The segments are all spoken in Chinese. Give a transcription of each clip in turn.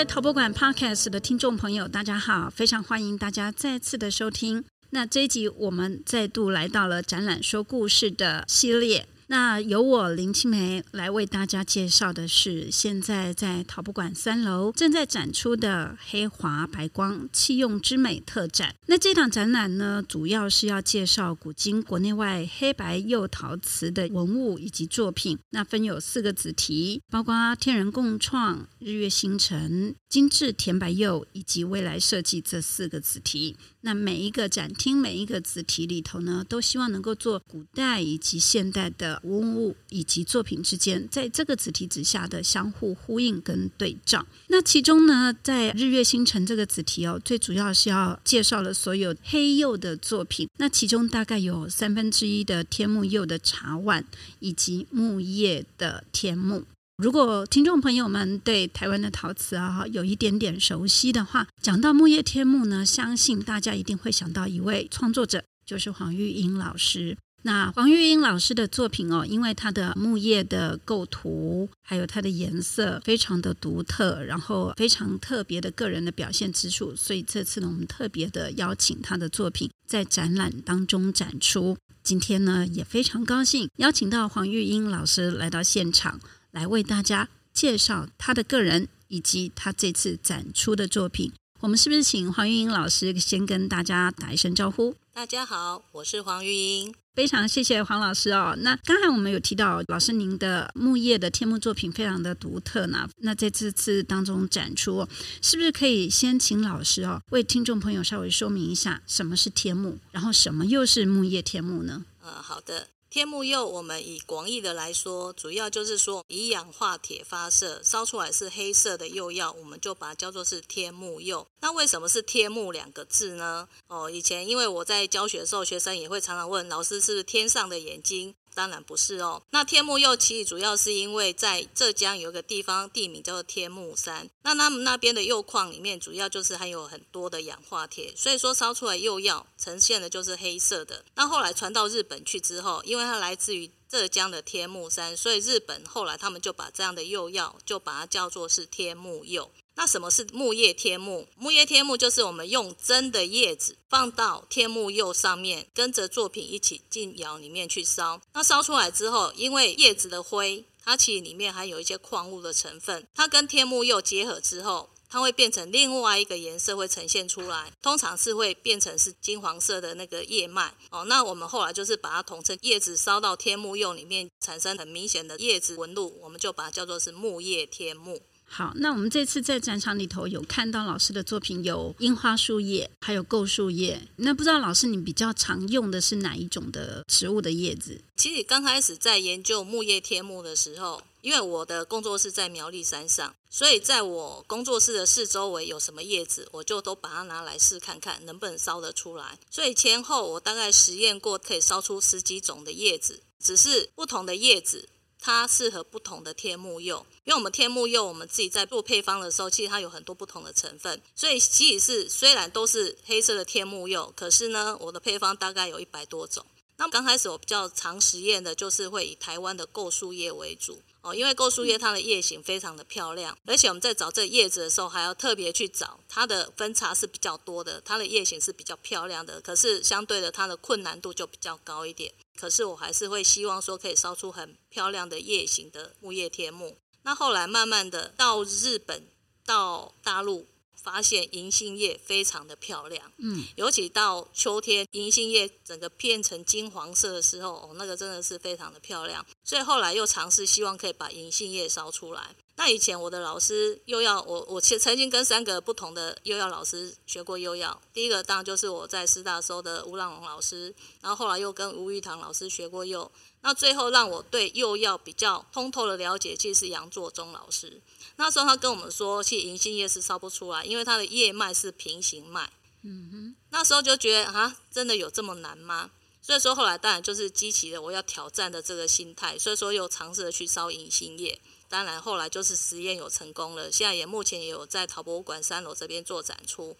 位陶博馆 Podcast 的听众朋友，大家好，非常欢迎大家再次的收听。那这一集我们再度来到了展览说故事的系列。那由我林青梅来为大家介绍的是，现在在陶博馆三楼正在展出的“黑华白光器用之美”特展。那这档展览呢，主要是要介绍古今国内外黑白釉陶瓷的文物以及作品。那分有四个子题，包括天人共创、日月星辰、精致甜白釉以及未来设计这四个子题。那每一个展厅，每一个子题里头呢，都希望能够做古代以及现代的文物以及作品之间，在这个子题之下的相互呼应跟对照。那其中呢，在日月星辰这个子题哦，最主要是要介绍了所有黑釉的作品。那其中大概有三分之一的天目釉的茶碗，以及木叶的天目。如果听众朋友们对台湾的陶瓷啊有一点点熟悉的话，讲到木叶天目呢，相信大家一定会想到一位创作者，就是黄玉英老师。那黄玉英老师的作品哦，因为他的木叶的构图，还有它的颜色非常的独特，然后非常特别的个人的表现之处，所以这次呢，我们特别的邀请他的作品在展览当中展出。今天呢，也非常高兴邀请到黄玉英老师来到现场。来为大家介绍他的个人以及他这次展出的作品。我们是不是请黄玉英老师先跟大家打一声招呼？大家好，我是黄玉英。非常谢谢黄老师哦。那刚才我们有提到，老师您的木叶的天幕作品非常的独特呢。那在这次当中展出，是不是可以先请老师哦，为听众朋友稍微说明一下什么是天幕，然后什么又是木叶天幕呢？呃，好的。天目釉，我们以广义的来说，主要就是说以氧化铁发色，烧出来是黑色的釉药，我们就把它叫做是天目釉。那为什么是天目两个字呢？哦，以前因为我在教学的时候，学生也会常常问老师，是不是天上的眼睛？当然不是哦。那天目釉其实主要是因为在浙江有一个地方地名叫做天目山，那他们那边的釉矿里面主要就是含有很多的氧化铁，所以说烧出来釉药呈现的就是黑色的。那后来传到日本去之后，因为它来自于浙江的天目山，所以日本后来他们就把这样的釉药就把它叫做是天目釉。那什么是木叶天目？木叶天目就是我们用真的叶子放到天目釉上面，跟着作品一起进窑里面去烧。那烧出来之后，因为叶子的灰，它其实里面还有一些矿物的成分，它跟天目釉结合之后，它会变成另外一个颜色会呈现出来，通常是会变成是金黄色的那个叶脉。哦，那我们后来就是把它统称叶子烧到天目釉里面，产生很明显的叶子纹路，我们就把它叫做是木叶天目。好，那我们这次在展场里头有看到老师的作品，有樱花树叶，还有构树叶。那不知道老师你比较常用的是哪一种的植物的叶子？其实刚开始在研究木叶天目的时候，因为我的工作室在苗栗山上，所以在我工作室的四周围有什么叶子，我就都把它拿来试看看能不能烧得出来。所以前后我大概实验过，可以烧出十几种的叶子，只是不同的叶子。它适合不同的天目釉，因为我们天目釉，我们自己在做配方的时候，其实它有很多不同的成分，所以其实是虽然都是黑色的天目釉，可是呢，我的配方大概有一百多种。那刚开始我比较常实验的就是会以台湾的构树叶为主。哦，因为构树叶它的叶形非常的漂亮，而且我们在找这个叶子的时候，还要特别去找它的分叉是比较多的，它的叶形是比较漂亮的，可是相对的它的困难度就比较高一点。可是我还是会希望说可以烧出很漂亮的叶形的木叶天木。那后来慢慢的到日本、到大陆，发现银杏叶非常的漂亮。嗯，尤其到秋天，银杏叶整个变成金黄色的时候，哦，那个真的是非常的漂亮。所以后来又尝试希望可以把银杏叶烧出来。那以前我的老师又要我，我其实曾经跟三个不同的幼药老师学过幼药。第一个当然就是我在师大时候的吴朗龙老师，然后后来又跟吴玉堂老师学过幼。那最后让我对幼药比较通透的了解，其实是杨作忠老师。那时候他跟我们说，其实银杏叶是烧不出来，因为它的叶脉是平行脉。嗯哼。那时候就觉得啊，真的有这么难吗？所以说后来当然就是激起了我要挑战的这个心态，所以说又尝试着去烧银杏叶。当然，后来就是实验有成功了，现在也目前也有在陶博物馆三楼这边做展出。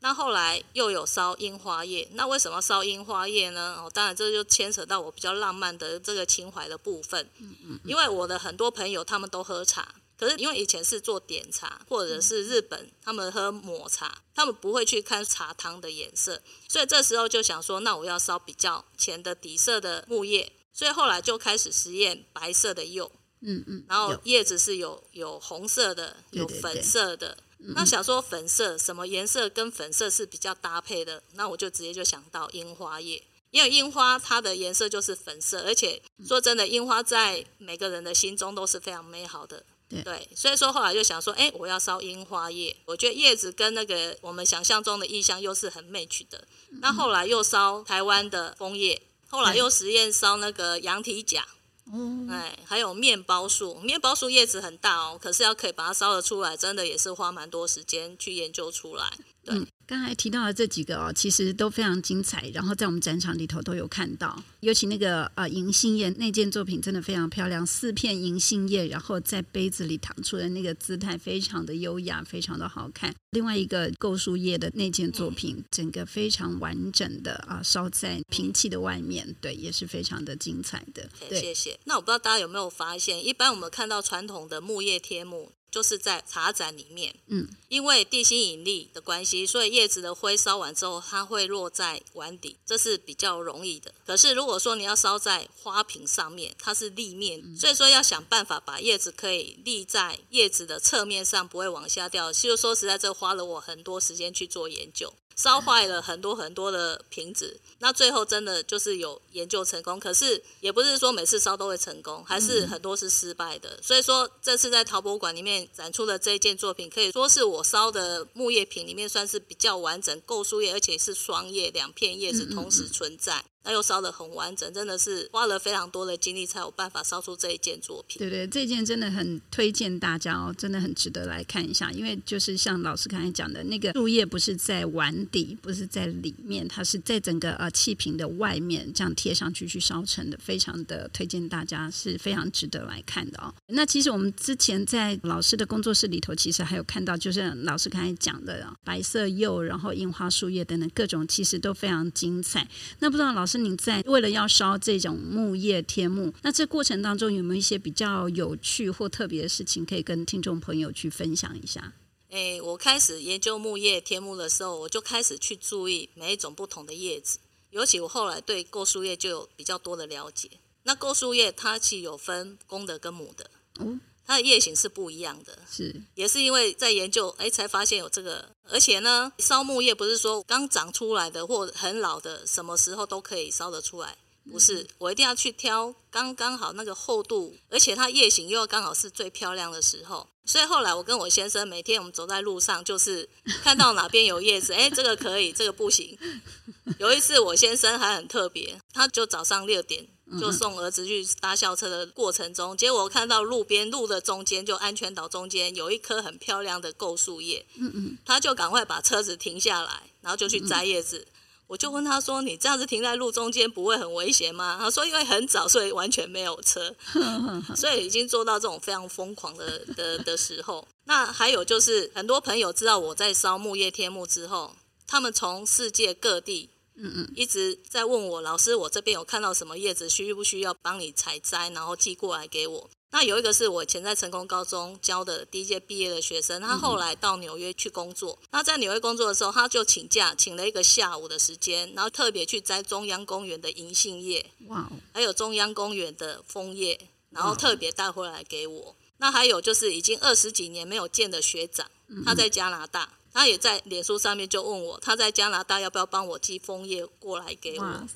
那后来又有烧樱花叶，那为什么烧樱花叶呢？哦，当然这就牵扯到我比较浪漫的这个情怀的部分。嗯嗯因为我的很多朋友他们都喝茶，可是因为以前是做点茶，或者是日本他们喝抹茶，他们不会去看茶汤的颜色，所以这时候就想说，那我要烧比较浅的底色的木叶，所以后来就开始实验白色的釉，嗯嗯，然后叶子是有有红色的，有粉色的。那想说粉色什么颜色跟粉色是比较搭配的，那我就直接就想到樱花叶。因为樱花它的颜色就是粉色，而且说真的，樱花在每个人的心中都是非常美好的。对，对，所以说后来就想说，哎，我要烧樱花叶。我觉得叶子跟那个我们想象中的意象又是很 match 的。那后来又烧台湾的枫叶，后来又实验烧那个羊蹄甲。哦，哎，还有面包树，面包树叶子很大哦，可是要可以把它烧得出来，真的也是花蛮多时间去研究出来。对。嗯刚才提到的这几个哦，其实都非常精彩，然后在我们展场里头都有看到。尤其那个呃银杏叶那件作品真的非常漂亮，四片银杏叶，然后在杯子里躺出的那个姿态非常的优雅，非常的好看。另外一个构树叶的那件作品，嗯、整个非常完整的啊烧在瓶器的外面，对，也是非常的精彩的。对，谢谢。那我不知道大家有没有发现，一般我们看到传统的木叶贴木。就是在茶盏里面，嗯，因为地心引力的关系，所以叶子的灰烧完之后，它会落在碗底，这是比较容易的。可是如果说你要烧在花瓶上面，它是立面，所以说要想办法把叶子可以立在叶子的侧面上，不会往下掉。其实说实在，这花了我很多时间去做研究。烧坏了很多很多的瓶子，那最后真的就是有研究成功，可是也不是说每次烧都会成功，还是很多是失败的。所以说这次在陶博馆里面展出的这一件作品，可以说是我烧的木叶瓶里面算是比较完整，构树叶，而且是双叶，两片叶子同时存在。那又烧得很完整，真的是花了非常多的精力才有办法烧出这一件作品。对对，这件真的很推荐大家哦，真的很值得来看一下。因为就是像老师刚才讲的，那个树叶不是在碗底，不是在里面，它是在整个呃气瓶的外面这样贴上去去烧成的，非常的推荐大家，是非常值得来看的哦。那其实我们之前在老师的工作室里头，其实还有看到，就是老师刚才讲的白色釉，然后樱花树叶等等各种，其实都非常精彩。那不知道老师。是你在为了要烧这种木叶天木，那这过程当中有没有一些比较有趣或特别的事情可以跟听众朋友去分享一下？诶，我开始研究木叶天木的时候，我就开始去注意每一种不同的叶子，尤其我后来对构树叶就有比较多的了解。那构树叶它其实有分公的跟母的。哦。它的叶型是不一样的，是也是因为在研究，哎，才发现有这个。而且呢，烧木叶不是说刚长出来的或很老的，什么时候都可以烧得出来，不是。我一定要去挑刚刚好那个厚度，而且它叶型又要刚好是最漂亮的时候。所以后来我跟我先生每天我们走在路上，就是 看到哪边有叶子，哎，这个可以，这个不行。有一次我先生还很特别，他就早上六点。就送儿子去搭校车的过程中，结果看到路边路的中间，就安全岛中间有一棵很漂亮的构树叶，嗯嗯，他就赶快把车子停下来，然后就去摘叶子。我就问他说：“你这样子停在路中间不会很危险吗？”他说：“因为很早，所以完全没有车，所以已经做到这种非常疯狂的的的时候。那还有就是，很多朋友知道我在烧木叶天幕之后，他们从世界各地。嗯嗯，一直在问我老师，我这边有看到什么叶子，需不需要帮你采摘，然后寄过来给我。那有一个是我以前在成功高中教的第一届毕业的学生，他后来到纽约去工作。那在纽约工作的时候，他就请假，请了一个下午的时间，然后特别去摘中央公园的银杏叶，哇，还有中央公园的枫叶，然后特别带回来给我。那还有就是已经二十几年没有见的学长，他在加拿大。他也在脸书上面就问我，他在加拿大要不要帮我寄枫叶过来给我？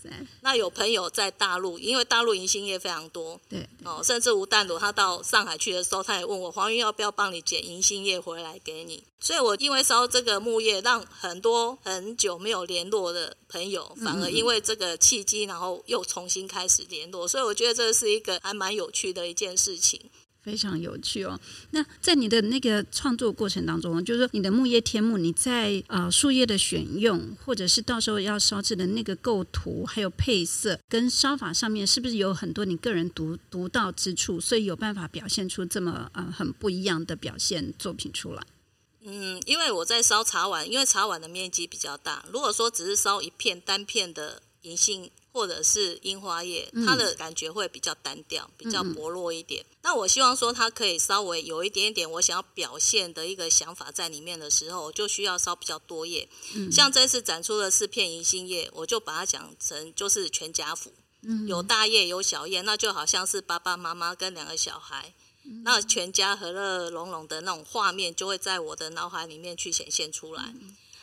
那有朋友在大陆，因为大陆银杏叶非常多，对，对哦，甚至吴淡如他到上海去的时候，他也问我黄云要不要帮你捡银杏叶回来给你。所以我因为烧这个木叶，让很多很久没有联络的朋友，反而因为这个契机，然后又重新开始联络。所以我觉得这是一个还蛮有趣的一件事情。非常有趣哦。那在你的那个创作过程当中，就是说你的木叶天木，你在呃树叶的选用，或者是到时候要烧制的那个构图，还有配色跟烧法上面，是不是有很多你个人独独到之处，所以有办法表现出这么呃很不一样的表现作品出来？嗯，因为我在烧茶碗，因为茶碗的面积比较大，如果说只是烧一片单片的银杏。或者是樱花叶，它的感觉会比较单调，比较薄弱一点。那我希望说它可以稍微有一点点我想要表现的一个想法在里面的时候，就需要烧比较多叶。像这次展出的四片银杏叶，我就把它讲成就是全家福，有大叶有小叶，那就好像是爸爸妈妈跟两个小孩。那全家和乐融融的那种画面，就会在我的脑海里面去显现出来。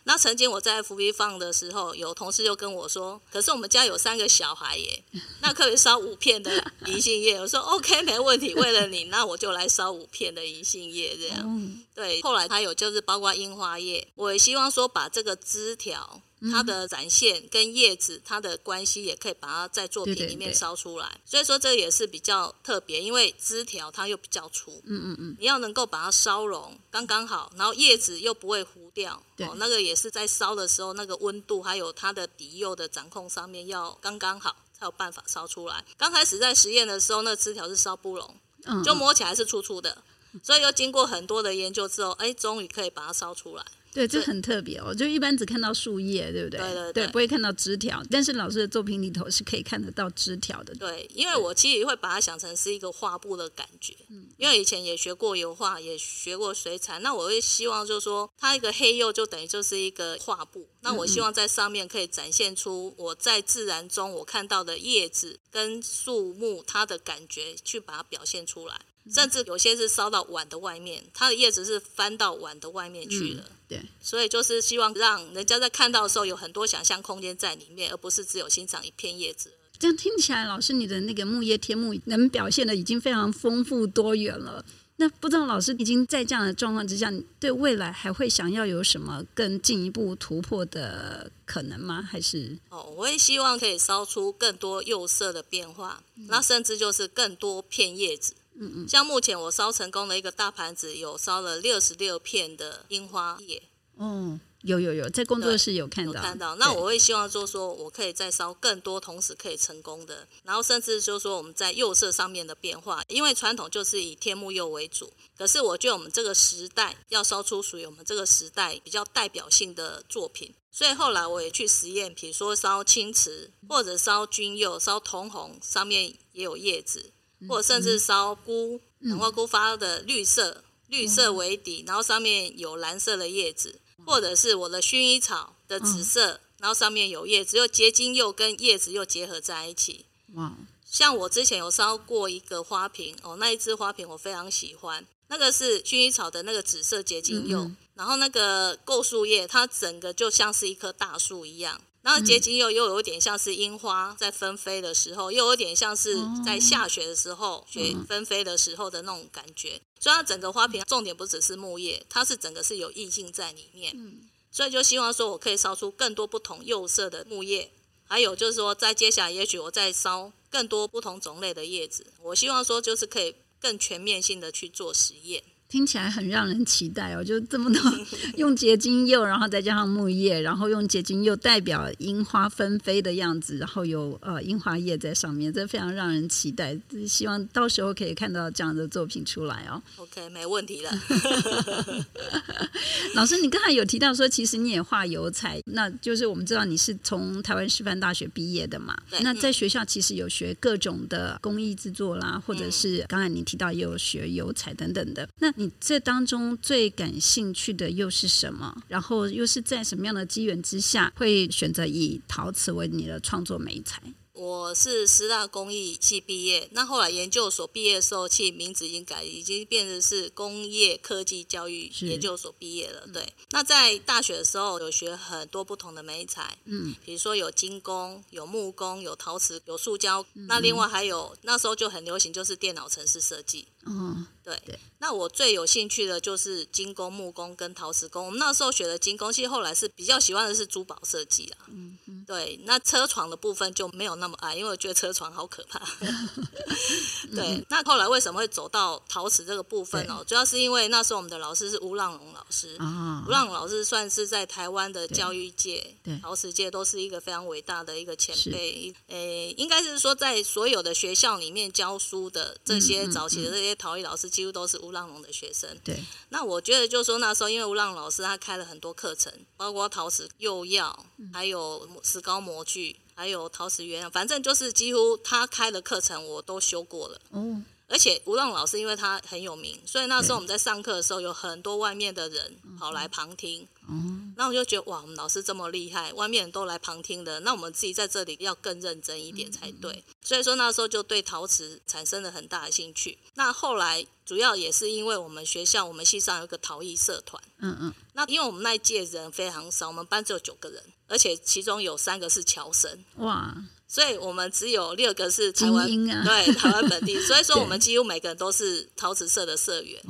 那曾经我在 FB 放的时候，有同事就跟我说：“可是我们家有三个小孩耶，那可以烧五片的银杏叶。”我说：“OK，没问题，为了你，那我就来烧五片的银杏叶这样。”对，后来还有就是包括樱花叶，我也希望说把这个枝条。它的展现跟叶子它的关系，也可以把它在作品里面烧出来。对对对，所以说这也是比较特别，因为枝条它又比较粗，嗯嗯嗯，你要能够把它烧融刚刚好，然后叶子又不会糊掉，对哦，那个也是在烧的时候那个温度还有它的底釉的掌控上面要刚刚好，才有办法烧出来。刚开始在实验的时候，那枝条是烧不融，就摸起来是粗粗的，所以又经过很多的研究之后，哎，终于可以把它烧出来。对，这很特别哦，就一般只看到树叶，对不对？对对对，对，不会看到枝条。但是老师的作品里头是可以看得到枝条的。对，因为我其实会把它想成是一个画布的感觉。嗯。因为以前也学过油画，也学过水彩，那我会希望就是说，它一个黑釉就等于就是一个画布。那我希望在上面可以展现出我在自然中我看到的叶子跟树木它的感觉，去把它表现出来。甚至有些是烧到碗的外面，它的叶子是翻到碗的外面去了。嗯，对，所以就是希望让人家在看到的时候有很多想象空间在里面，而不是只有欣赏一片叶子。这样听起来，老师你的那个木叶天幕能表现的已经非常丰富多元了。那不知道老师已经在这样的状况之下，你对未来还会想要有什么更进一步突破的可能吗？还是哦，我也希望可以烧出更多釉色的变化，嗯，那甚至就是更多片叶子。嗯嗯，像目前我烧成功的一个大盘子，有烧了六十六片的樱花叶。哦，有有有，在工作室有看到。有看到。那我会希望就是说我可以再烧更多，同时可以成功的。然后甚至就是说我们在釉色上面的变化，因为传统就是以天目釉为主。可是我觉得我们这个时代要烧出属于我们这个时代比较代表性的作品，所以后来我也去实验，比如说烧青瓷，或者烧君釉、烧铜红，上面也有叶子。或者甚至烧菇，南瓜菇发的绿色，绿色为底，然后上面有蓝色的叶子，或者是我的薰衣草的紫色，然后上面有叶子，又结晶又跟叶子又结合在一起。哇！像我之前有烧过一个花瓶哦，那一支花瓶我非常喜欢，那个是薰衣草的那个紫色结晶釉，然后那个构树叶，它整个就像是一棵大树一样。然后结晶又又有点像是樱花在纷飞的时候，又有点像是在下雪的时候，雪纷飞的时候的那种感觉。所以它整个花瓶重点不只是木叶，它是整个是有意境在里面。所以就希望说我可以烧出更多不同釉色的木叶，还有就是说在接下来也许我再烧更多不同种类的叶子。我希望说就是可以更全面性的去做实验。听起来很让人期待哦，就这么多 用结晶釉，然后再加上木叶，然后用结晶釉代表樱花纷飞的样子，然后有呃樱花叶在上面，这非常让人期待。希望到时候可以看到这样的作品出来哦。OK，没问题了。老师，你刚才有提到说，其实你也画油彩，那就是我们知道你是从台湾师范大学毕业的嘛？那在学校其实有学各种的工艺制作啦，或者是刚才你提到也有学油彩等等的，那。你你这当中最感兴趣的又是什么？然后又是在什么样的机缘之下，会选择以陶瓷为你的创作美材？我是师大工艺系毕业，那后来研究所毕业的时候，其实名字已经改，已经变成是工业科技教育研究所毕业了。对，那在大学的时候有学很多不同的美材，嗯，比如说有金工、有木工、有陶瓷、有塑胶，嗯，那另外还有那时候就很流行，就是电脑程式设计。哦，对，对，那我最有兴趣的就是金工、木工跟陶瓷工。我们那时候学的金工，其实后来是比较喜欢的是珠宝设计啊。嗯嗯，对，那车床的部分就没有那么爱，因为我觉得车床好可怕。对，那后来为什么会走到陶瓷这个部分哦？主要是因为那时候我们的老师是吴浪龙老师。吴浪龙老师算是在台湾的教育界、陶瓷界都是一个非常伟大的一个前辈。诶，应该是说在所有的学校里面教书的这些早期的这些。陶艺老师几乎都是吴浪龙的学生。对，那我觉得就是说那时候，因为吴浪龙老师他开了很多课程，包括陶瓷釉药，还有石膏模具，还有陶瓷原料，反正就是几乎他开的课程我都修过了。哦。而且吴浪老师因为他很有名，所以那时候我们在上课的时候，有很多外面的人跑来旁听。嗯，那我就觉得哇，我们老师这么厉害，外面人都来旁听的，那我们自己在这里要更认真一点才对。所以说那时候就对陶瓷产生了很大的兴趣。那后来主要也是因为我们学校我们系上有一个陶艺社团。嗯嗯。那因为我们那一届人非常少，我们班只有九个人，而且其中有三个是乔生。哇。所以我们只有六个是台湾，啊、对台湾本地，所以说我们几乎每个人都是陶瓷社的社员。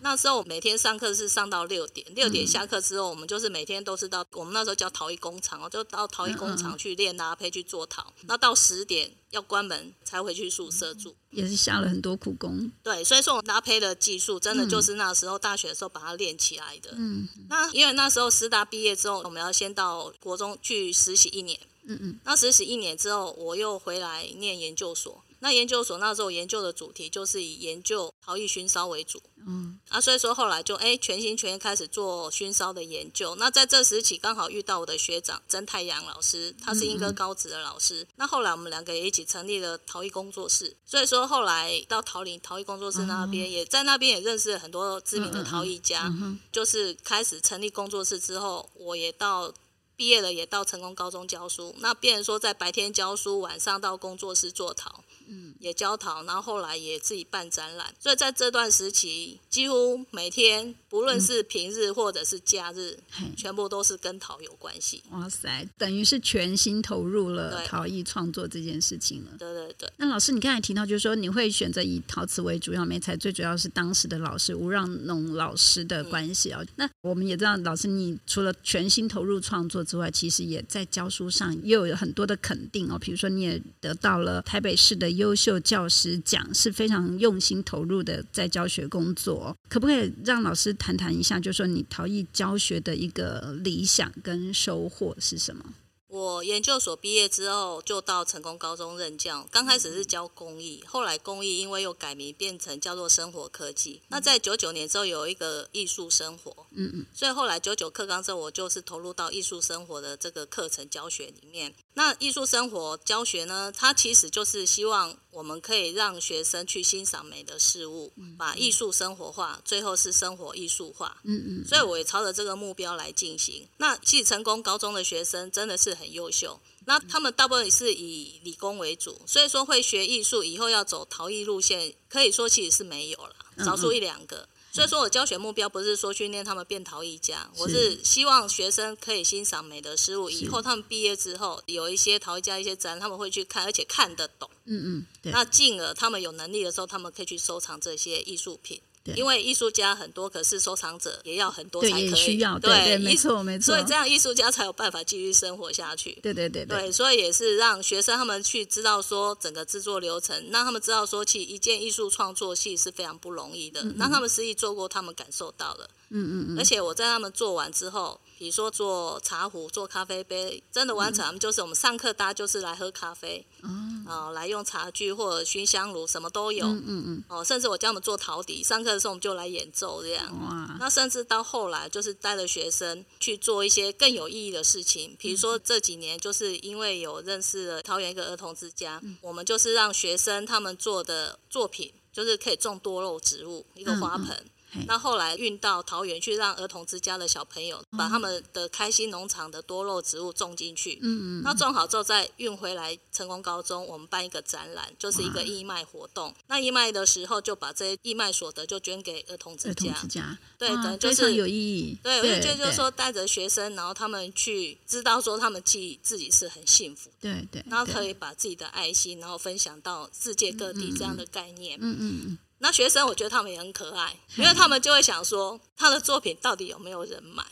那时候我每天上课是上到六点，六点下课之后，我们就是每天都是到我们那时候叫陶艺工厂，就到陶艺工厂去练搭配去做陶。那到十点要关门才回去宿舍住，也是下了很多苦功。对，所以说我搭配的技术真的就是那时候大学的时候把它练起来的。嗯，那因为那时候师大毕业之后，我们要先到国中去实习一年。嗯嗯，那实习一年之后，我又回来念研究所。那研究所那时候研究的主题就是以研究陶艺熏烧为主。嗯，啊，所以说后来就哎全心全意开始做熏烧的研究。那在这时期刚好遇到我的学长曾太阳老师，他是莺歌高职的老师。嗯嗯，那后来我们两个也一起成立了陶艺工作室。所以说后来到桃林陶艺工作室那边，也在那边也认识了很多知名的陶艺家。就是开始成立工作室之后，我也到。毕业了也到成功高中教书，那变成说在白天教书，晚上到工作室做陶。嗯，也教陶，然后后来也自己办展览，所以在这段时期，几乎每天不论是平日或者是假日，嗯、全部都是跟陶有关系。哇塞，等于是全心投入了陶艺创作这件事情了。对对对。那老师，你刚才提到就是说你会选择以陶瓷为主要媒材，最主要是当时的老师吴让农老师的关系啊。嗯、那我们也知道，老师你除了全心投入创作之外，其实也在教书上又有很多的肯定哦。比如说，你也得到了台北市的。优秀教师奖是非常用心投入的，在教学工作，可不可以让老师谈谈一下，就是说你陶艺教学的一个理想跟收获是什么？我研究所毕业之后，就到成功高中任教。刚开始是教工艺，后来工艺因为又改名变成叫做生活科技。那在九九年之后有一个艺术生活，嗯嗯，所以后来九九课纲之后，我就是投入到艺术生活的这个课程教学里面。那艺术生活教学呢，它其实就是希望我们可以让学生去欣赏美的事物，把艺术生活化，最后是生活艺术化。嗯嗯，所以我也朝着这个目标来进行。那其实成功高中的学生真的是很优秀，那他们大部分是以理工为主，所以说会学艺术以后要走陶艺路线，可以说其实是没有了，少数一两个。所以说我教学目标不是说训练他们变陶艺家，我是希望学生可以欣赏美的事物，以后他们毕业之后有一些陶艺家一些展，他们会去看，而且看得懂。嗯嗯，对。那进而他们有能力的时候，他们可以去收藏这些艺术品。因为艺术家很多，可是收藏者也要很多才可以。对，需要。对，对，没错，没错。所以这样艺术家才有办法继续生活下去。对，对，对，对。对，所以也是让学生他们去知道说整个制作流程，让他们知道说，其实一件艺术创作戏是非常不容易的。让、嗯嗯、他们实际做过，他们感受到了。嗯嗯嗯。而且我在他们做完之后。比如说做茶壶、做咖啡杯，真的完成，嗯、就是我们上课大家就是来喝咖啡，哦、呃，来用茶具或者熏香炉，什么都有，嗯嗯嗯，哦、呃，甚至我教他们做陶笛，上课的时候我们就来演奏这样，哇，那甚至到后来就是带着学生去做一些更有意义的事情，比如说这几年就是因为有认识了桃园一个儿童之家，嗯、我们就是让学生他们做的作品，就是可以种多肉植物，一个花盆。嗯嗯那后来运到桃园去，让儿童之家的小朋友把他们的开心农场的多肉植物种进去。嗯嗯。那种好之后再运回来成功高中，我们办一个展览，就是一个义卖活动。那义卖的时候就把这些义卖所得就捐给儿童之家。儿童之家。对，可能就是有意义。对，我就觉得就是说带着学生，然后他们去知道说他们自己自己是很幸福。对对。然后可以把自己的爱心，然后分享到世界各地这样的概念。嗯嗯嗯。那学生，我觉得他们也很可爱，因为他们就会想说，他的作品到底有没有人买？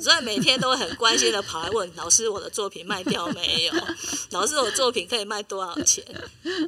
所以每天都会很关心的跑来问老师：“我的作品卖掉没有？老师，我作品可以卖多少钱？”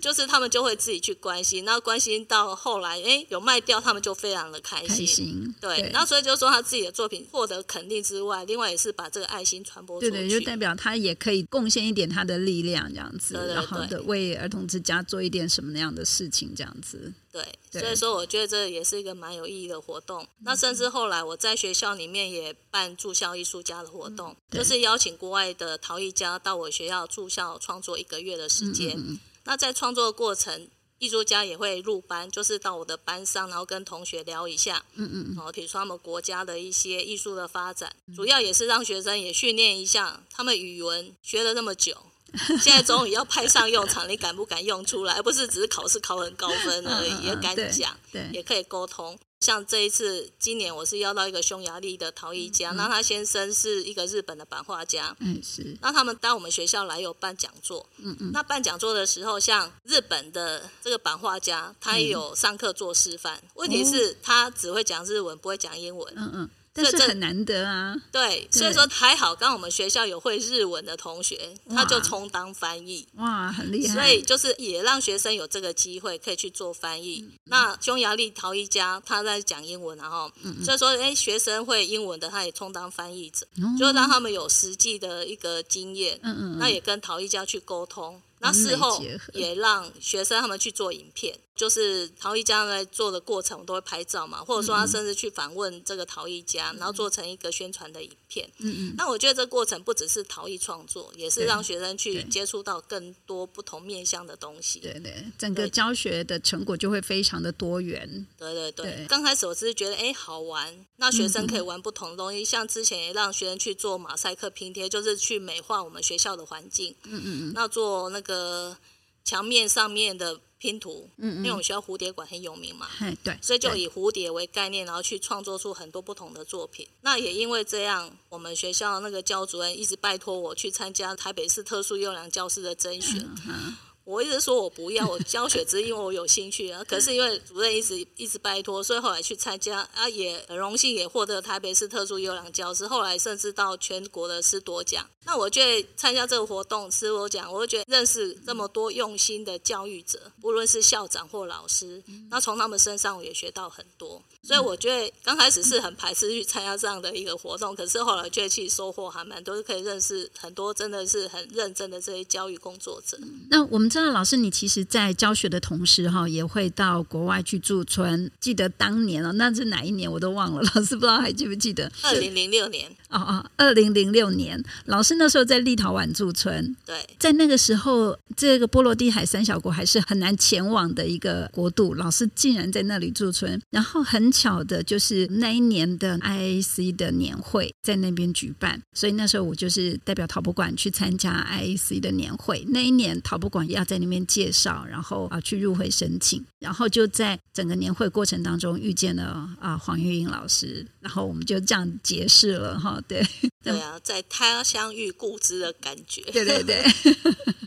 就是他们就会自己去关心，然后关心到后来，哎，有卖掉，他们就非常的开心。开心对，那所以就是说，他自己的作品获得肯定之外，另外也是把这个爱心传播出去。对对，就代表他也可以贡献一点他的力量，这样子，對對對，然后的为儿童之家做一点什么那样的事情，这样子。对，所以说我觉得这也是一个蛮有意义的活动。那甚至后来我在学校里面也办住校艺术家的活动，就是邀请国外的陶艺家到我学校住校创作一个月的时间。那在创作的过程，艺术家也会入班，就是到我的班上，然后跟同学聊一下，嗯嗯，然后比如说他们国家的一些艺术的发展，主要也是让学生也训练一下他们语文学了那么久。现在终于要派上用场，你敢不敢用出来？而不是只是考试考很高分而已，也敢讲，也可以沟通。像这一次，今年我是邀到一个匈牙利的陶艺家，那他先生是一个日本的版画家，嗯，是。那他们到我们学校来有办讲座，嗯嗯。那办讲座的时候，像日本的这个版画家，他也有上课做示范。问题是，他只会讲日文，不会讲英文，嗯嗯。这是很难得啊！对，所以说还好，刚我们学校有会日文的同学，他就充当翻译。哇，很厉害！所以就是也让学生有这个机会可以去做翻译。嗯、那匈牙利陶一家他在讲英文，然后、嗯、所以说，哎，学生会英文的，他也充当翻译者，嗯、就让他们有实际的一个经验。嗯嗯，那也跟陶一家去沟通。那事后也让学生他们去做影片，就是陶艺家在做的过程，我都会拍照嘛，或者说他甚至去访问这个陶艺家，然后做成一个宣传的影片。嗯嗯。那我觉得这个过程不只是陶艺创作，也是让学生去接触到更多不同面向的东西。对对，整个教学的成果就会非常的多元。对对对。刚开始我只是觉得哎好玩，那学生可以玩不同的东西，像之前也让学生去做马赛克拼贴，就是去美化我们学校的环境。嗯嗯嗯。那做那个。个墙面上面的拼图，嗯，嗯，因为我们学校蝴蝶馆很有名嘛，对，所以就以蝴蝶为概念，然后去创作出很多不同的作品。那也因为这样，我们学校那个教主任一直拜托我去参加台北市特殊优良教师的甄选。嗯嗯我一直说我不要，我教学只是因为我有兴趣啊。可是因为主任一直一直拜托，所以后来去参加啊，也很荣幸也获得台北市特殊优良教师，后来甚至到全国的师铎奖。那我觉得参加这个活动师铎奖，我就觉得认识这么多用心的教育者，不论是校长或老师，那从他们身上我也学到很多。所以我觉得刚开始是很排斥去参加这样的一个活动，可是后来觉得收获还蛮多，是可以认识很多真的是很认真的这些教育工作者。那我们知道老师你其实，在教学的同时哈，也会到国外去驻村。记得当年了，那是哪一年我都忘了，老师不知道还记不记得？二零零六年。哦哦，二零零六年，老师那时候在立陶宛驻村。对，在那个时候，这个波罗的海三小国还是很难前往的一个国度，老师竟然在那里驻村，然后很巧的就是那一年的 IAC 的年会在那边举办，所以那时候我就是代表陶博馆去参加 IAC 的年会。那一年陶博馆要在那边介绍，然后啊去入会申请，然后就在整个年会过程当中遇见了啊黄玉英老师，然后我们就这样结识了哈。对对啊，在他乡遇故知的感觉。对对对。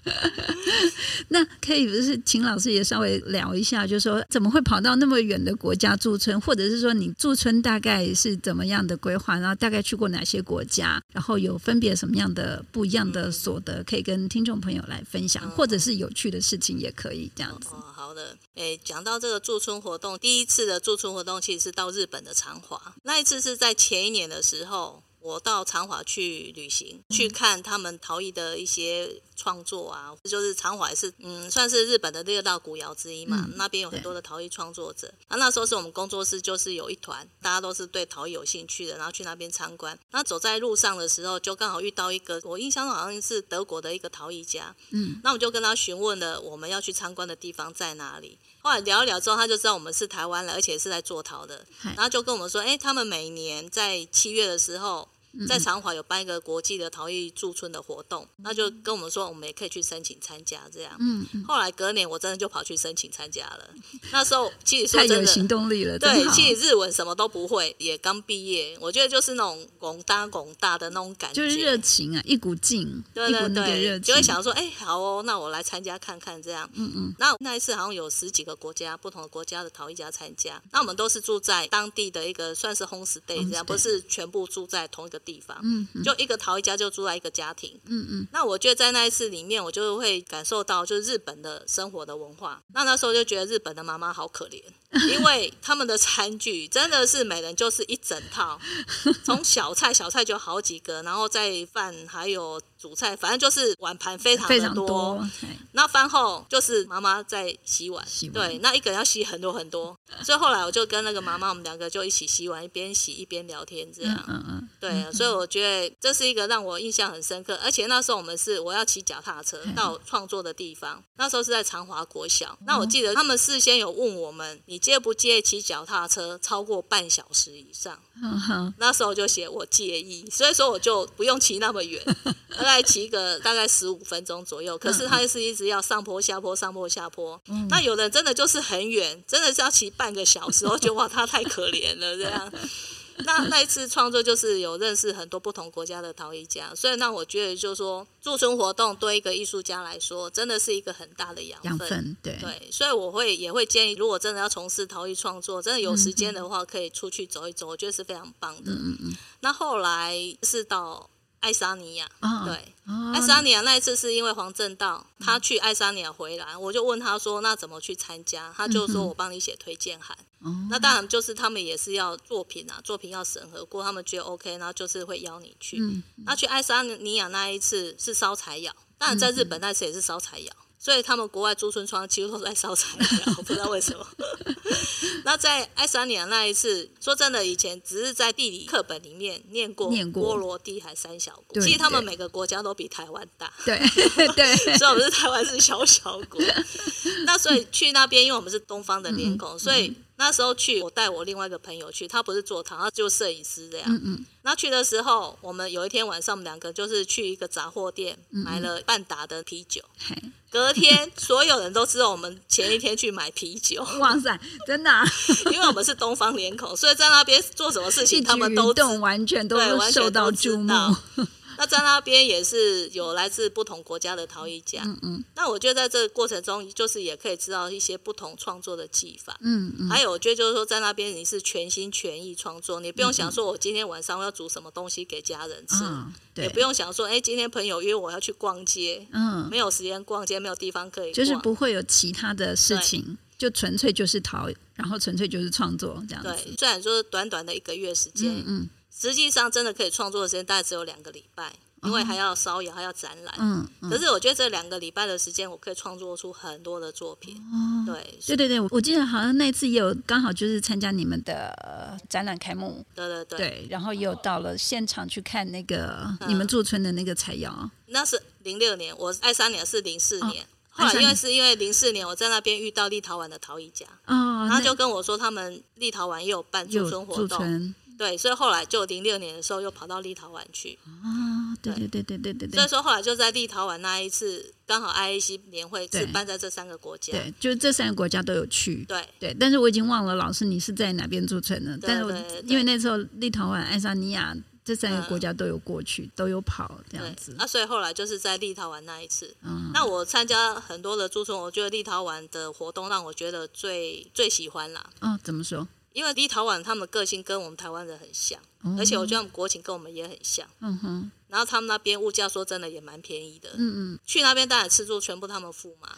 那可以不是请老师也稍微聊一下，就是说怎么会跑到那么远的国家驻村，或者是说你驻村大概是怎么样的规划，然后大概去过哪些国家，然后有分别什么样的不一样的所得，可以跟听众朋友来分享，或者是有趣的事情也可以这样子。哦，好的。诶，讲到这个驻村活动，第一次的驻村活动其实是到日本的长华，那一次是在前一年的时候。我到长华去旅行，去看他们陶艺的一些创作啊，就是长华是嗯，算是日本的六大古窑之一嘛，嗯、那边有很多的陶艺创作者。那那时候是我们工作室就是有一团，大家都是对陶艺有兴趣的，然后去那边参观。那走在路上的时候，就刚好遇到一个，我印象中好像是德国的一个陶艺家，嗯，那我就跟他询问了我们要去参观的地方在哪里。后来聊一聊之后，他就知道我们是台湾人，而且是在做陶的，然后就跟我们说，哎，他们每年在七月的时候。在长华有办一个国际的陶艺驻村的活动，那就跟我们说，我们也可以去申请参加这样。嗯，后来隔年我真的就跑去申请参加了。那时候其实说真的，太有行动力了。对，其实日文什么都不会，也刚毕业，我觉得就是那种广大广大的那种感觉，就是热情啊，一股劲，对对对，就会想说，哎，好哦，那我来参加看看这样。嗯嗯。那那一次好像有十几个国家，不同的国家的陶艺家参加，那我们都是住在当地的一个算是 home stay 这样，不是全部住在同一个地方，嗯，就一个陶一家就住在一个家庭，嗯嗯。那我觉得在那一次里面，我就会感受到就是日本的生活的文化。那那时候就觉得日本的妈妈好可怜，因为他们的餐具真的是每人就是一整套，从小菜小菜就好几个，然后再饭还有煮菜，反正就是碗盘非常非的多。常多，那饭后就是妈妈在洗碗，洗碗对，那一个人要洗很多很多，所以后来我就跟那个妈妈，我们两个就一起洗碗，一边洗一边聊天，这样。嗯嗯，对，所以我觉得这是一个让我印象很深刻，而且那时候我们是我要骑脚踏车到创作的地方，那时候是在长华国小。那我记得他们事先有问我们，你介不介意骑脚踏车超过半小时以上？嗯，那时候就写我介意，所以说我就不用骑那么远，大概骑个 大概十五分钟左右。可是他是一直要上坡下坡上坡下坡，那有的真的就是很远，真的是要骑半个小时，我觉得哇，他太可怜了这样。那那一次创作就是有认识很多不同国家的陶艺家，所以那我觉得就是说驻村活动对一个艺术家来说真的是一个很大的养分。养分，对对，所以我会也会建议，如果真的要从事陶艺创作，真的有时间的话，可以出去走一走，我觉得是非常棒的。嗯嗯。那后来是到爱沙尼亚，哦、对，哦、爱沙尼亚那一次是因为黄正道他去爱沙尼亚回来，我就问他说：“那怎么去参加？”他就说我帮你写推荐函。嗯、那当然就是他们也是要作品啊，作品要审核过，他们觉得 OK，然后就是会邀你去。嗯。那去爱沙尼亚那一次是烧柴窑，当然在日本那次也是烧柴窑。所以他们国外驻村窗几乎都是在烧柴窑，我不知道为什么。那在爱沙尼亚那一次，说真的，以前只是在地理课本里面念过波罗的海三小国，其实他们每个国家都比台湾大。对对，所以我们是台湾是小小国。那所以去那边，因为我们是东方的脸孔，嗯、所以。那时候去，我带我另外一个朋友去，他不是做堂，他就摄影师这样。嗯嗯。那去的时候，我们有一天晚上，我们两个就是去一个杂货店买了半打的啤酒。嗯、隔天，所有人都知道我们前一天去买啤酒。哇塞，真的、啊！因为我们是东方脸孔，所以在那边做什么事情，他们都动完全都受到注目。那在那边也是有来自不同国家的陶艺家，嗯嗯。那我觉得在这个过程中，就是也可以知道一些不同创作的技法，嗯嗯。还有，我觉得就是说，在那边你是全心全意创作，你不用想说我今天晚上我要煮什么东西给家人吃，嗯、也不用想说，哎，今天朋友约我要去逛街，嗯，没有时间逛街，没有地方可以逛，就是不会有其他的事情，就纯粹就是陶，然后纯粹就是创作这样子。对，虽然说短短的一个月时间，嗯。嗯实际上，真的可以创作的时间大概只有两个礼拜，因为还要烧窑，还要展览。嗯，嗯，可是我觉得这两个礼拜的时间，我可以创作出很多的作品。哦，对，对对对，我记得好像那次也有刚好就是参加你们的展览开幕。对对对。对，然后也有到了现场去看那个你们驻村的那个柴窑。嗯。那是零六年，我爱三年是零四年。哦，后来因为是因为零四年我在那边遇到立陶宛的陶艺家，哦，然后就跟我说他们立陶宛也有办驻村活动。对，所以后来就零六年的时候又跑到立陶宛去。啊，对对对对对对，对。所以说后来就在立陶宛那一次，刚好 IAC 年会是办在这三个国家。对，就这三个国家都有去。对对，但是我已经忘了老师你是在哪边驻村的。但是我因为那时候立陶宛、爱沙尼亚这三个国家都有过去，嗯、都有跑这样子。那、啊、所以后来就是在立陶宛那一次。嗯。那我参加很多的驻村，我觉得立陶宛的活动让我觉得最最喜欢啦。哦，怎么说？因为立陶宛他们个性跟我们台湾人很像，嗯、而且我觉得我们国情跟我们也很像。嗯哼。然后他们那边物价说真的也蛮便宜的。嗯嗯。去那边当然吃住全部他们付嘛。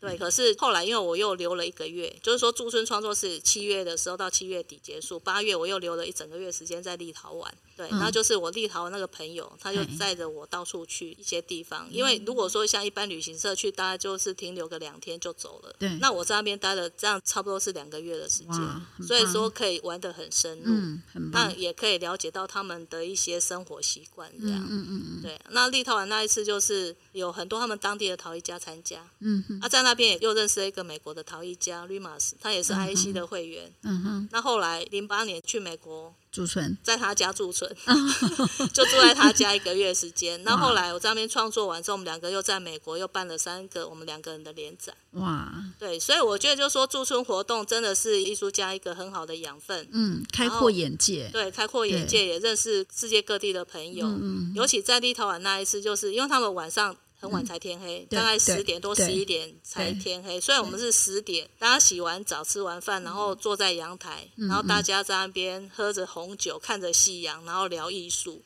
对，可是后来因为我又留了一个月，就是说驻村创作是七月的时候到七月底结束，八月我又留了一整个月时间在立陶宛。对，然后就是我立陶宛那个朋友，他就载着我到处去一些地方。因为如果说像一般旅行社去，大概就是停留个两天就走了。对。那我在那边待了这样差不多是两个月的时间，所以说可以玩得很深入。嗯，很棒。那也可以了解到他们的一些生活习惯这样。嗯嗯嗯。对，那立陶宛那一次就是有很多他们当地的陶艺家参加。嗯哼。啊，在那。那边也又认识了一个美国的陶艺家 Rimas，他也是 IAC 的会员。嗯哼。那后来零八年去美国驻村，在他家驻村，就住在他家一个月时间。那后来我在那边创作完之后，我们两个又在美国又办了三个我们两个人的联展。哇！对，所以我觉得就是说驻村活动真的是艺术家一个很好的养分。嗯，开阔眼界。对，开阔眼界，也认识世界各地的朋友。嗯。尤其在立陶宛那一次，就是因为他们晚上。很晚才天黑，大概十点多十一点才天黑，所以我们是十点，大家洗完澡吃完饭，然后坐在阳台，然后大家在那边喝着红酒，看着夕阳，然后聊艺术。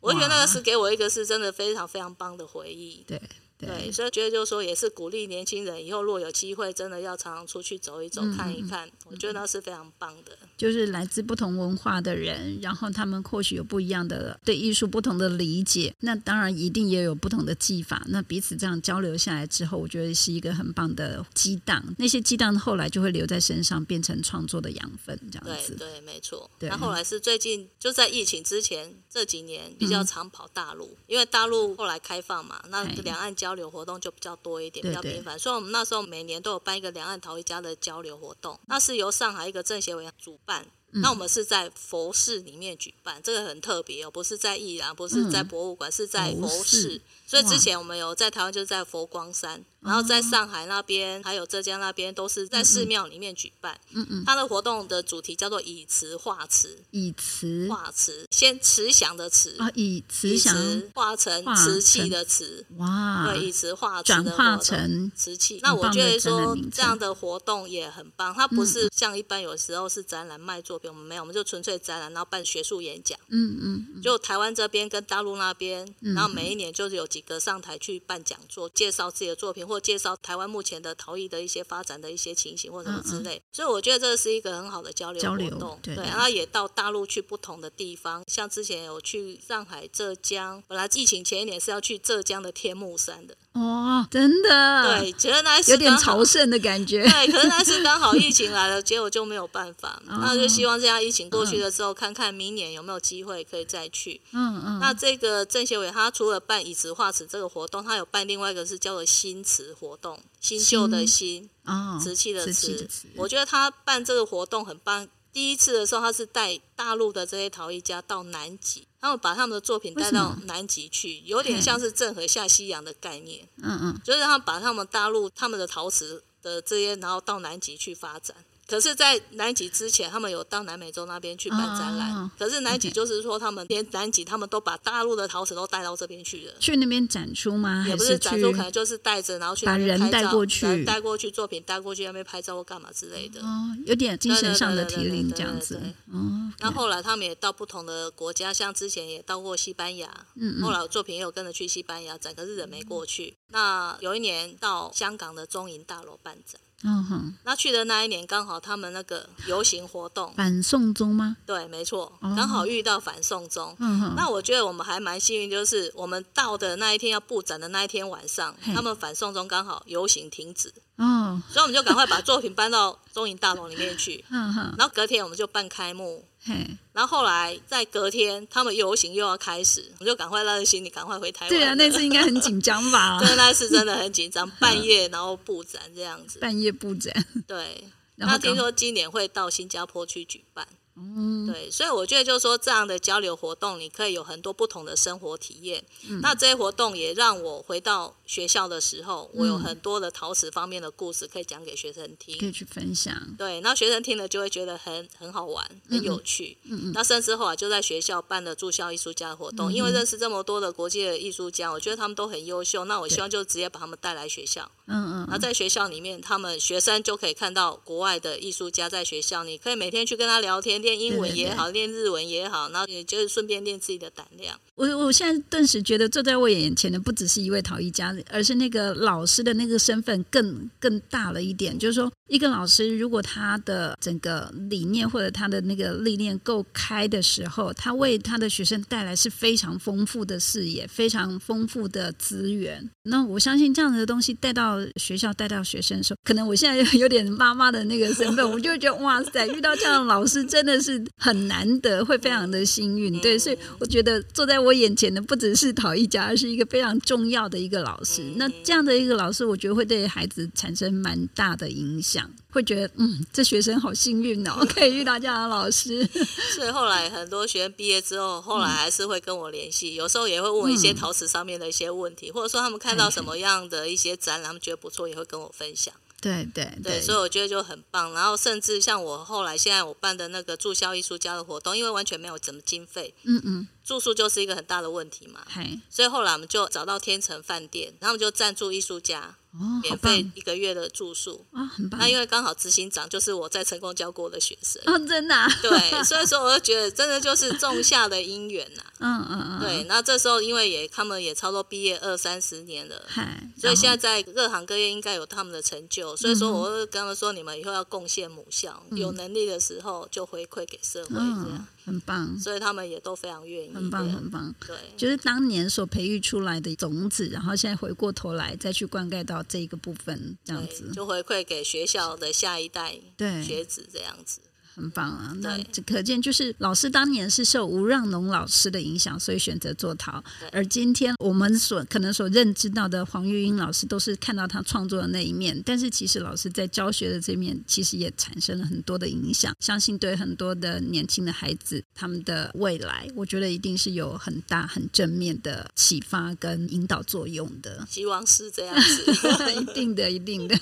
我觉得那个是给我一个是真的非常非常棒的回忆。对对，所以觉得就是说，也是鼓励年轻人以后若有机会，真的要常常出去走一走、嗯、看一看。我觉得那是非常棒的。就是来自不同文化的人，然后他们或许有不一样的对艺术不同的理解，那当然一定也有不同的技法。那彼此这样交流下来之后，我觉得是一个很棒的激荡。那些激荡后来就会留在身上，变成创作的养分，这样子。对对，没错。那后来是最近就在疫情之前这几年比较常跑大陆，嗯、因为大陆后来开放嘛，那两岸交。交流活动就比较多一点，比较频繁，所以我们那时候每年都有办一个两岸陶艺家的交流活动，那是由上海一个政协委主办。那我们是在佛寺里面举办，这个很特别哦，不是在艺廊，不是在博物馆，是在佛寺。所以之前我们有在台湾，就是在佛光山，然后在上海那边，还有浙江那边，都是在寺庙里面举办。嗯嗯。它的活动的主题叫做以瓷化瓷。以瓷化瓷，先慈祥的慈啊，以慈祥化成瓷器的瓷。哇。对，以瓷化瓷转化成瓷器。那我觉得说这样的活动也很棒，它不是像一般有时候是展览卖作品，我们没有，我们就纯粹展览，然后办学术演讲。嗯嗯。就台湾这边跟大陆那边，然后每一年就是有几。个上台去办讲座，介绍自己的作品，或介绍台湾目前的陶艺的一些发展的一些情形，或什么之类。嗯嗯，所以我觉得这是一个很好的交流活动。对，对，然后也到大陆去不同的地方，像之前有去上海、浙江，本来疫情前一年是要去浙江的天目山的。哦，真的，对，觉得那是有点朝圣的感觉。对，可是那是刚好疫情来了，结果就没有办法。哦、那就希望这样疫情过去的时候，嗯、看看明年有没有机会可以再去。嗯嗯。那这个政协委他除了办以瓷化瓷这个活动，他有办另外一个是叫做新瓷活动，新旧的新。瓷器的瓷。我觉得他办这个活动很棒。第一次的时候，他是带大陆的这些陶艺家到南极，他们把他们的作品带到南极去，有点像是郑和下西洋的概念。嗯嗯，就是他们把他们大陆他们的陶瓷的这些，然后到南极去发展。可是，在南极之前，他们有到南美洲那边去办展览。Oh, 可是南极就是说，他们连南极，他们都把大陆的陶瓷都带到这边去了。去那边展出吗？也不是展出，可能就是带着，然后去那边拍照，把人带过去，带过去作品带过去那边拍照或干嘛之类的。哦，有点精神上的提领这样子。哦，那后来他们也到不同的国家，像之前也到过西班牙。嗯，后来作品也有跟着去西班牙展，可是人没过去。那有一年到香港的中银大楼办展。嗯哼，那去的那一年刚好他们那个游行活动反送中吗？对，没错，刚好遇到反送中。嗯哼，那我觉得我们还蛮幸运，就是我们到的那一天要布展的那一天晚上，他们反送中刚好游行停止。嗯，所以我们就赶快把作品搬到中影大楼里面去。嗯哼，然后隔天我们就办开幕。嘿，然后后来在隔天，他们游行又要开始，我们就赶快拉着行李赶快回台湾。对啊，那次应该很紧张吧？对，那次真的很紧张，半夜然后布展这样子。半夜布展。对，然后听说今年会到新加坡去举办。嗯，对，所以我觉得就是说，这样的交流活动，你可以有很多不同的生活体验。嗯，那这些活动也让我回到学校的时候，我有很多的陶瓷方面的故事可以讲给学生听，可以去分享。对，那学生听了就会觉得很很好玩，很有趣。嗯嗯。那甚至后来就在学校办了住校艺术家的活动，因为认识这么多的国际的艺术家，我觉得他们都很优秀。那我希望就直接把他们带来学校。嗯嗯。那在学校里面，他们学生就可以看到国外的艺术家在学校，你可以每天去跟他聊天。练英文也好，练日文也好，然后也就是顺便练自己的胆量。我我现在顿时觉得坐在我眼前的不只是一位陶艺家，而是那个老师的那个身份更更大了一点。就是说，一个老师如果他的整个理念或者他的那个历练够开的时候，他为他的学生带来是非常丰富的视野，非常丰富的资源。那我相信这样的东西带到学校，带到学生的时候，可能我现在有点妈妈的那个身份，我就会觉得哇塞，遇到这样的老师真的是很难得，会非常的幸运。对，所以我觉得坐在我眼前的不只是陶艺家，而是一个非常重要的一个老师。那这样的一个老师，我觉得会对孩子产生蛮大的影响，会觉得嗯，这学生好幸运哦，可以遇到这样的老师。所以后来很多学生毕业之后，后来还是会跟我联系，有时候也会问我一些陶瓷上面的一些问题，或者说他们看到什么样的一些展览，他们觉得不错，也会跟我分享。对对对，对，所以我觉得就很棒。然后甚至像我后来现在我办的那个注销艺术家的活动，因为完全没有什么经费，嗯嗯，住宿就是一个很大的问题嘛。所以后来我们就找到天成饭店，然后我们就赞助艺术家。哦，免费一个月的住宿啊、哦，很棒。那因为刚好执行长就是我在成功教过的学生哦，真的、啊。对，所以说我就觉得真的就是种下的因缘呐。嗯嗯嗯。对，那这时候因为也他们也差不多毕业二三十年了，所以现在在各行各业应该有他们的成就。所以说我会跟他们说，你们以后要贡献母校，嗯、有能力的时候就回馈给社会，这样、嗯、很棒。所以他们也都非常愿意。很棒，很棒。对，就是当年所培育出来的种子，然后现在回过头来再去灌溉到这一个部分。这样子就回馈给学校的下一代学子，这样子很棒啊！那这可见就是老师当年是受吴让农老师的影响，所以选择做陶。而今天我们所可能所认知到的黄玉英老师，都是看到他创作的那一面。但是其实老师在教学的这面，其实也产生了很多的影响。相信对很多的年轻的孩子，他们的未来，我觉得一定是有很大很正面的启发跟引导作用的。希望是这样子，一定的，一定的。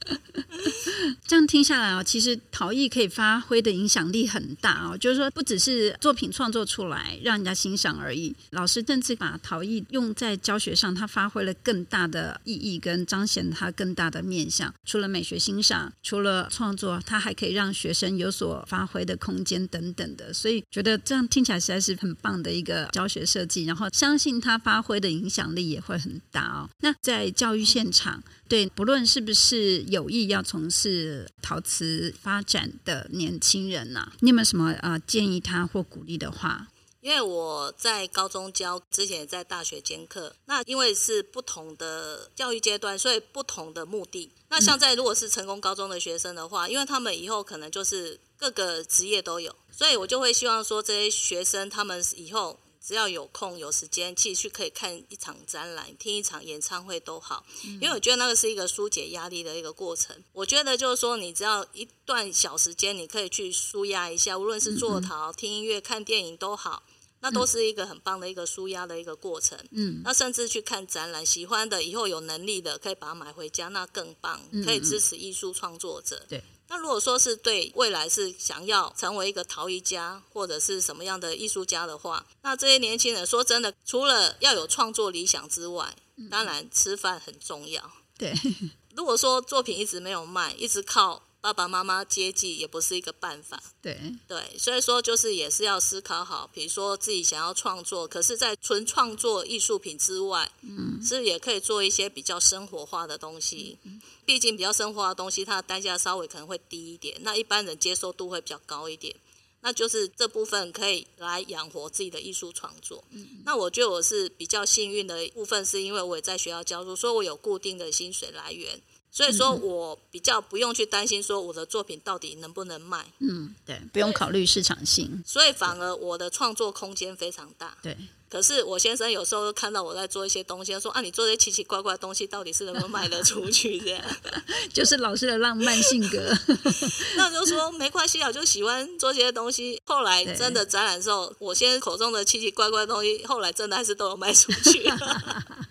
这样听下来啊，其实陶艺可以发挥的影响力很大啊，就是说不只是作品创作出来让人家欣赏而已，老师甚至把陶艺用在教学上，他发挥了更大的意义跟彰显他更大的面向。除了美学欣赏，除了创作，他还可以让学生有所发挥的空间等等的，所以觉得这样听起来实在是很棒的一个教学设计。然后相信他发挥的影响力也会很大哦。那在教育现场。对，不论是不是有意要从事陶瓷发展的年轻人呐、啊，你有没有什么呃建议他或鼓励的话？因为我在高中教，之前也在大学兼课。那因为是不同的教育阶段，所以不同的目的。那像在如果是成功高中的学生的话，因为他们以后可能就是各个职业都有，所以我就会希望说这些学生他们以后。只要有空有时间，继续可以看一场展览、听一场演唱会都好，因为我觉得那个是一个疏解压力的一个过程。我觉得就是说，你只要一段小时间，你可以去舒压一下，无论是坐陶、听音乐、看电影都好，那都是一个很棒的一个舒压的一个过程。嗯，那甚至去看展览，喜欢的以后有能力的可以把它买回家，那更棒，可以支持艺术创作者。对。那如果说是对未来是想要成为一个陶艺家或者是什么样的艺术家的话，那这些年轻人说真的，除了要有创作理想之外，当然吃饭很重要。对，如果说作品一直没有卖，一直靠。爸爸妈妈接济也不是一个办法，对对，所以说就是也是要思考好，比如说自己想要创作，可是，在纯创作艺术品之外，嗯，是也可以做一些比较生活化的东西。嗯，毕竟比较生活化的东西，它的单价稍微可能会低一点，那一般人接受度会比较高一点。那就是这部分可以来养活自己的艺术创作。嗯，那我觉得我是比较幸运的部分，是因为我也在学校教书，所以我有固定的薪水来源。所以说我比较不用去担心说我的作品到底能不能卖，嗯，对，不用考虑市场性，所以反而我的创作空间非常大，对。可是我先生有时候看到我在做一些东西，他说啊，你做这些奇奇怪怪的东西，到底是能不能卖得出去？这样，就是老师的浪漫性格。那就说没关系啊，就喜欢做这些东西。后来真的展览的时候，我先生口中的奇奇怪怪的东西，后来真的还是都有卖出去。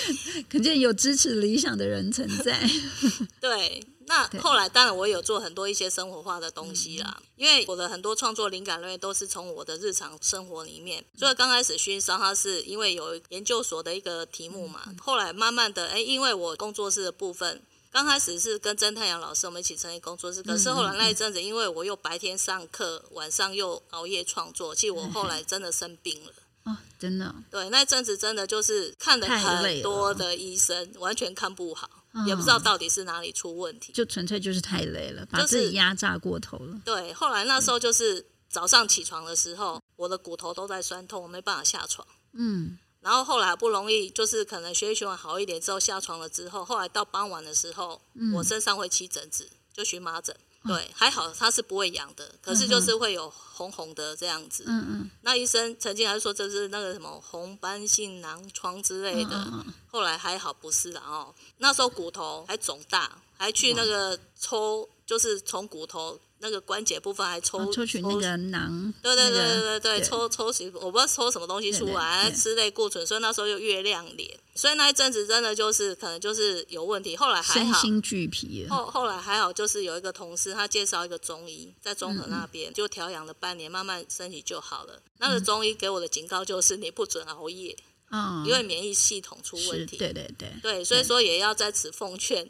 可见有支持理想的人存在。对，那后来当然我有做很多一些生活化的东西啦，嗯、因为我的很多创作灵感来源都是从我的日常生活里面。所以刚开始熏烧它是因为有研究所的一个题目嘛，嗯、后来慢慢的，哎，因为我工作室的部分刚开始是跟曾太阳老师我们一起成立工作室，可是后来那一阵子，因为我又白天上课，晚上又熬夜创作，其实我后来真的生病了。哦，真的，对，那阵子真的就是看了很多的医生，完全看不好，哦、也不知道到底是哪里出问题，就纯粹就是太累了，把自己压榨过头了。对，后来那时候就是早上起床的时候，我的骨头都在酸痛，我没办法下床。嗯，然后后来不容易就是可能血液循环好一点之后下床了之后，后来到傍晚的时候，嗯、我身上会起疹子，就荨麻疹。对，还好它是不会痒的，可是就是会有红红的这样子。嗯嗯。那医生曾经还说这是那个什么红斑性囊疮之类的，后来还好不是的哦。那时候骨头还肿大，还去那个抽，就是从骨头那个关节部分还抽、哦、抽取那个囊，对对对对对抽抽取我不知道抽什么东西出来，吃类固醇，所以那时候又月亮脸，所以那一阵子真的就是可能就是有问题。后来还好，身心俱疲。后后来还好，就是有一个同事他介绍一个中医，在中和那边、嗯、就调养了半年，慢慢身体就好了。那个中医给我的警告就是你不准熬夜。嗯，因为免疫系统出问题，对对对，对，所以说也要在此奉劝，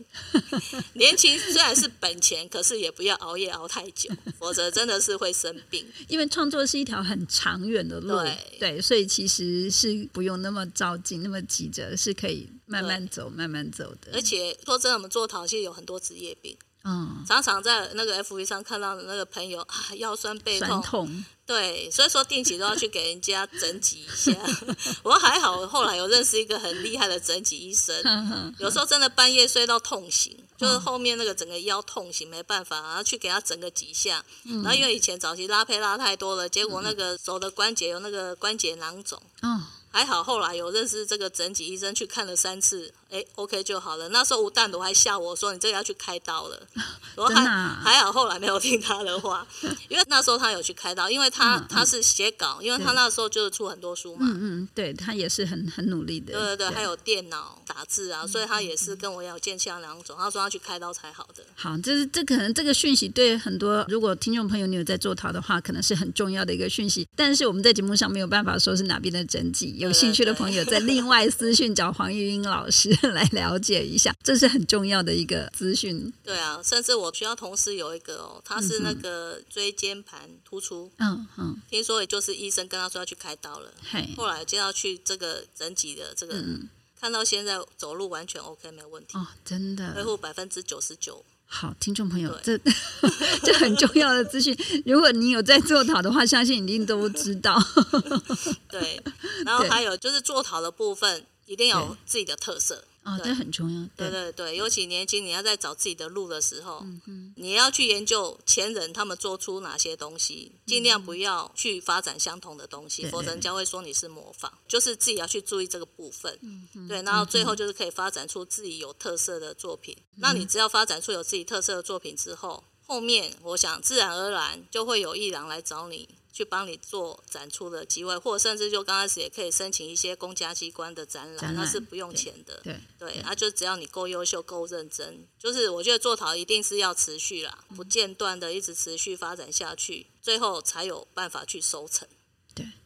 年轻虽然是本钱，可是也不要熬夜熬太久，否则真的是会生病。因为创作是一条很长远的路，对，对，所以其实是不用那么着急，那么急着，是可以慢慢走，慢慢走的。而且说真的，我们做陶器有很多职业病。嗯，常常在那个 FV 上看到的那个朋友啊，腰酸背痛，痛。对，所以说定期都要去给人家整脊一下。我还好，后来有认识一个很厉害的整脊医生，有时候真的半夜睡到痛醒，就是后面那个整个腰痛醒没办法，然后去给他整个几下。然后因为以前早期拉胚拉太多了，结果那个手的关节有那个关节囊肿。还好，后来有认识这个整脊医生，去看了三次，哎，OK 就好了。那时候吴淡如还笑我说：“你这个要去开刀了。” 我还还好，后来没有听他的话，因为那时候他有去开刀，因为他他是写稿，因为他那时候就是出很多书嘛。嗯嗯，对他也是很很努力的。对对对，还有电脑打字啊，所以他也是跟我有见相两种。他说他去开刀才好的。好，就是这可能这个讯息对很多如果听众朋友你有在做陶的话，可能是很重要的一个讯息。但是我们在节目上没有办法说是哪边的整脊。有兴趣的朋友在另外私讯找黄玉英老师 来了解一下，这是很重要的一个资讯。对啊，甚至我学校同事有一个哦，他是那个椎间盘突出，嗯嗯，听说也就是医生跟他说要去开刀了，嘿后来就要去这个整脊的这个，嗯、看到现在走路完全 OK 没有问题哦，真的，恢复百分之九十九。好，听众朋友，这这很重要的资讯。如果你有在做陶的话，相信一定都知道。对，然后还有就是做陶的部分，一定要有自己的特色。哦，这很重要。对对对，尤其年轻，你要在找自己的路的时候，你要去研究前人他们做出哪些东西，尽量不要去发展相同的东西，否则人家会说你是模仿。就是自己要去注意这个部分。对，然后最后就是可以发展出自己有特色的作品。那你只要发展出有自己特色的作品之后，后面我想自然而然就会有艺廊来找你。去帮你做展出的机会，或者甚至就刚开始也可以申请一些公家机关的展览，那是不用钱的。对对，那就只要你够优秀、够认真，就是我觉得做陶一定是要持续啦，不间断的一直持续发展下去，最后才有办法去收成。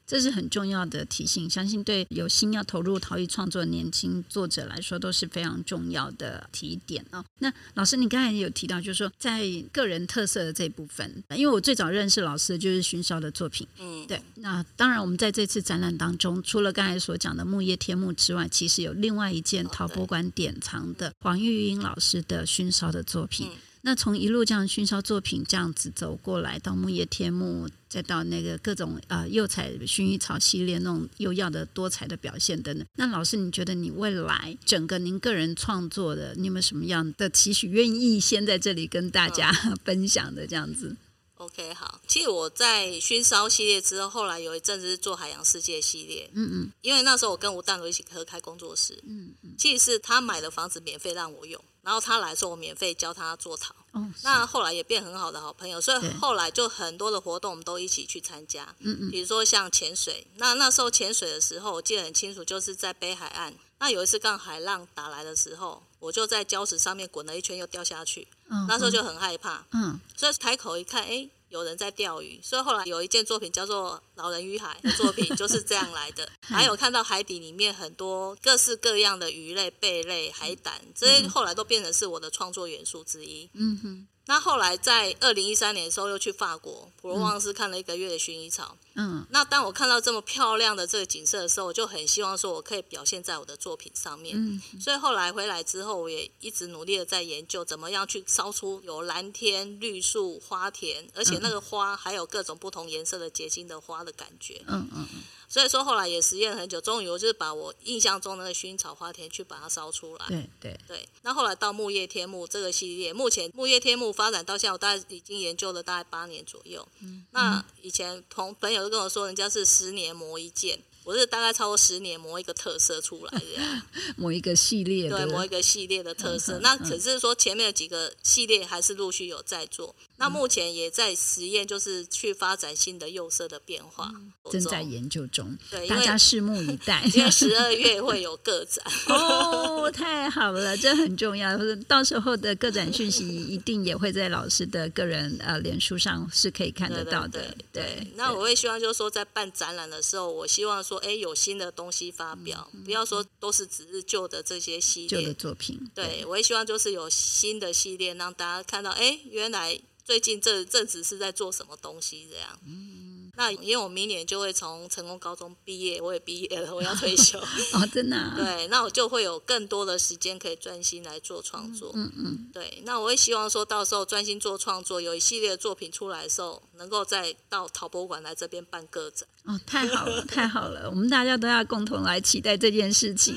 这是很重要的提醒，相信对有心要投入陶艺创作的年轻作者来说都是非常重要的提点哦。那老师，你刚才也有提到，就是说在个人特色的这部分，因为我最早认识老师的就是熏烧的作品，嗯，对。那当然，我们在这次展览当中，除了刚才所讲的木叶天幕之外，其实有另外一件陶博馆典藏的黄玉英老师的熏烧的作品。嗯那从一路这样熏烧作品这样子走过来，到木叶天幕，再到那个各种呃釉彩薰衣草系列那种釉药的多彩的表现等等。那老师，你觉得你未来整个您个人创作的，你有没有什么样的期许，愿意先在这里跟大家 分享的这样子？OK，好。其实我在熏烧系列之后，后来有一阵子是做海洋世界系列。嗯嗯。因为那时候我跟吴淡如一起合开工作室。嗯嗯。其实是他买的房子免费让我用，然后他来说我免费教他做陶。哦。那后来也变很好的好朋友，所以后来就很多的活动我们都一起去参加。嗯嗯。比如说像潜水，那那时候潜水的时候我记得很清楚，就是在北海岸。那有一次刚海浪打来的时候，我就在礁石上面滚了一圈又掉下去。嗯。那时候就很害怕。嗯。所以抬头一看，哎。有人在钓鱼，所以后来有一件作品叫做《老人与海》的作品，就是这样来的。还有看到海底里面很多各式各样的鱼类、贝类、海胆，这些后来都变成是我的创作元素之一。嗯哼。那后来在二零一三年的时候，又去法国普罗旺斯看了一个月的薰衣草。嗯。那当我看到这么漂亮的这个景色的时候，我就很希望说我可以表现在我的作品上面。嗯。所以后来回来之后，我也一直努力的在研究怎么样去烧出有蓝天、绿树、花田，而且那个花还有各种不同颜色的结晶的花的感觉。嗯嗯嗯。所以说后来也实验了很久，终于我就是把我印象中的那个薰衣草花田去把它烧出来。对对对。那后来到木叶天幕这个系列，目前木叶天幕发展到现在，我大概已经研究了大概八年左右。嗯。那以前同朋友都跟我说，人家是十年磨一剑。我是大概超过十年磨一个特色出来的，磨一个系列，对，磨一个系列的特色。嗯、那可是说前面的几个系列还是陆续有在做。嗯、那目前也在实验，就是去发展新的釉色的变化，嗯、正在研究中。对，大家拭目以待。因为十二月会有个展 哦，太好了，这很重要。到时候的个展讯息一定也会在老师的个人呃脸书上是可以看得到的。对，对，对，对，那我会希望就是说，在办展览的时候，我希望说，哎，有新的东西发表，嗯、不要说都是只是旧的这些系列旧的作品。对，对我也希望就是有新的系列，让大家看到，哎，原来最近这阵子是在做什么东西这样。嗯那因为我明年就会从成功高中毕业，我也毕业了，我要退休 哦，真的、啊。对，那我就会有更多的时间可以专心来做创作。嗯嗯。嗯对，那我也希望说到时候专心做创作，有一系列的作品出来的时候，能够再到陶博馆来这边办个展。哦，太好了，太好了，我们大家都要共同来期待这件事情，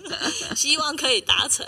希望可以达成，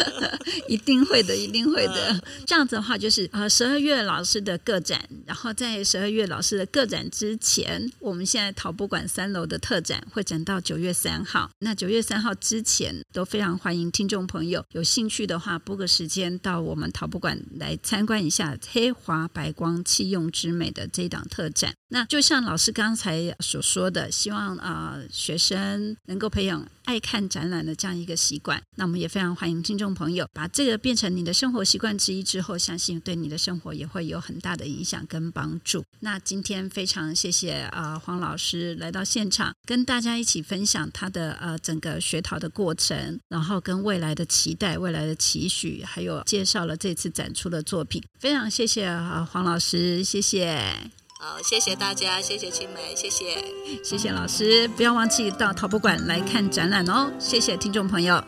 一定会的，一定会的。嗯、这样子的话，就是呃，十二月老师的个展，然后在十二月老师的个展。之前，我们现在陶博馆三楼的特展会展到九月三号。那九月三号之前，都非常欢迎听众朋友有兴趣的话，拨个时间到我们陶博馆来参观一下“黑华白光器用之美”的这一档特展。那就像老师刚才所说的，希望啊、学生能够培养爱看展览的这样一个习惯。那我们也非常欢迎听众朋友把这个变成你的生活习惯之一之后，相信对你的生活也会有很大的影响跟帮助。那今天非常常谢谢啊、呃、黄老师来到现场，跟大家一起分享他的呃整个学陶的过程，然后跟未来的期待、未来的期许，还有介绍了这次展出的作品。非常谢谢啊、呃、黄老师，谢谢。好，谢谢大家，谢谢青梅，谢谢，谢谢老师，不要忘记到陶博馆来看展览哦，谢谢听众朋友。